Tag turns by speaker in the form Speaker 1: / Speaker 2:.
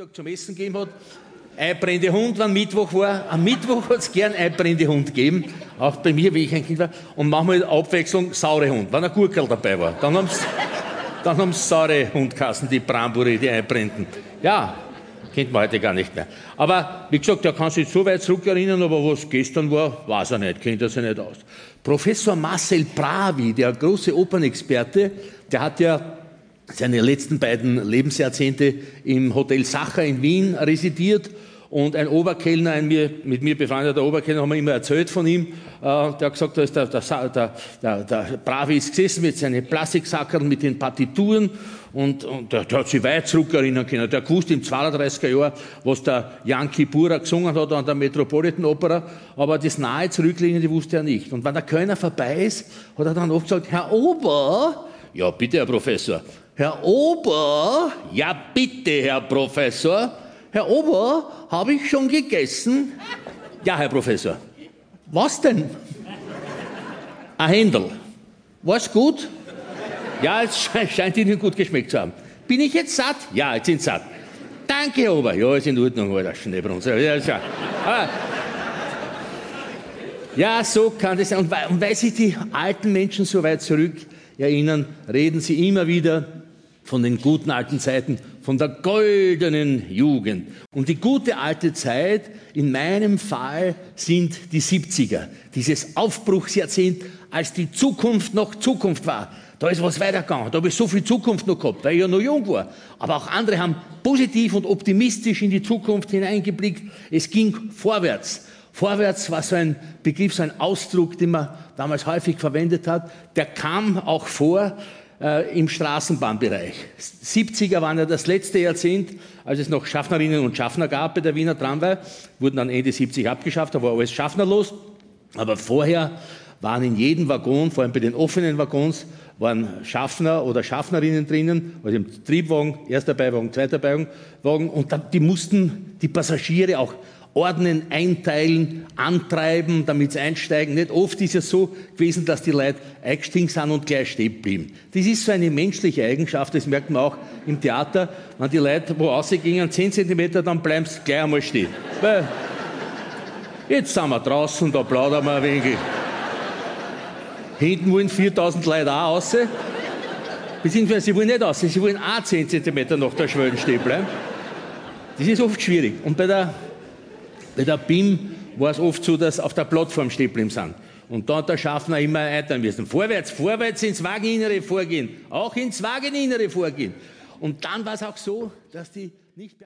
Speaker 1: Mittag zum Essen gegeben hat. Eibrennende Hund, wenn Mittwoch war. Am Mittwoch hat es gern Eibrennende Hund gegeben. Auch bei mir, wie ich ein Kind war. Und manchmal Abwechslung saure Hund, wenn ein Gurkel dabei war. Dann haben sie dann saure Hundkassen, die Bramburi, die Einbrennenden. Ja, kennt man heute gar nicht mehr. Aber wie gesagt, er kann sich so weit zurückerinnern, aber was gestern war, weiß er nicht, kennt er sich nicht aus. Professor Marcel Pravi, der große Opernexperte, der hat ja seine letzten beiden Lebensjahrzehnte im Hotel Sacher in Wien residiert und ein Oberkellner, ein mir, mit mir befreundeter Oberkellner, haben mir immer erzählt von ihm, äh, der hat gesagt, da ist der, der, der, der, Bravi ist gesessen mit seinen Plastiksackerl, mit den Partituren und, und der, der hat sich weit zurückerinnern können. Der gewusst im 32er Jahr, was der Yankee Pura gesungen hat an der Metropolitan Opera, aber das nahe Zurückliegende wusste er nicht. Und wenn der Kölner vorbei ist, hat er dann oft gesagt, Herr Ober, ja bitte, Herr Professor, Herr Ober, ja bitte, Herr Professor, Herr Ober, habe ich schon gegessen? Ja, Herr Professor. Was denn? Ein Händel. War's gut? Ja, es scheint Ihnen gut geschmeckt zu haben. Bin ich jetzt satt? Ja, jetzt sind satt. Danke, Herr Ober. Ja, ist in Ordnung, Alter, Schneebrunz. Ja, ja. ja, so kann das sein. Und weil, und weil sich die alten Menschen so weit zurück erinnern, reden sie immer wieder von den guten alten Zeiten, von der goldenen Jugend. Und die gute alte Zeit in meinem Fall sind die 70er, dieses Aufbruchsjahrzehnt, als die Zukunft noch Zukunft war. Da ist was weitergegangen. Da habe ich so viel Zukunft noch gehabt, weil ich ja noch jung war. Aber auch andere haben positiv und optimistisch in die Zukunft hineingeblickt. Es ging vorwärts. Vorwärts war so ein Begriff, so ein Ausdruck, den man damals häufig verwendet hat. Der kam auch vor äh, im Straßenbahnbereich. 70er waren ja das letzte Jahrzehnt, als es noch Schaffnerinnen und Schaffner gab bei der Wiener Tramway, wurden dann Ende 70 abgeschafft, da war alles schaffnerlos. Aber vorher waren in jedem Waggon, vor allem bei den offenen Waggons, waren Schaffner oder Schaffnerinnen drinnen, also im Triebwagen, erster Beiwagen, zweiter Beiwagen, und die mussten die Passagiere auch ordnen, einteilen, antreiben, damit sie einsteigen. Nicht oft ist es so gewesen, dass die Leute eingestiegen sind und gleich stehen blieben. Das ist so eine menschliche Eigenschaft, das merkt man auch im Theater. Wenn die Leute wo rausgingen, 10 Zentimeter, dann bleiben sie gleich einmal stehen. Weil jetzt sind wir draußen, da plaudern wir ein wenig. Hinten wollen 4000 Leute auch raus. Beziehungsweise sie wollen nicht raus, sie wollen auch 10 Zentimeter nach der Schwelle stehen bleiben. Das ist oft schwierig. Und bei der bei der BIM war es oft so, dass auf der Plattform stehen geblieben sind. Und da hat der Schaffner immer eitern müssen. Vorwärts, vorwärts ins Wageninnere vorgehen. Auch ins Wageninnere vorgehen. Und dann war es auch so, dass die nicht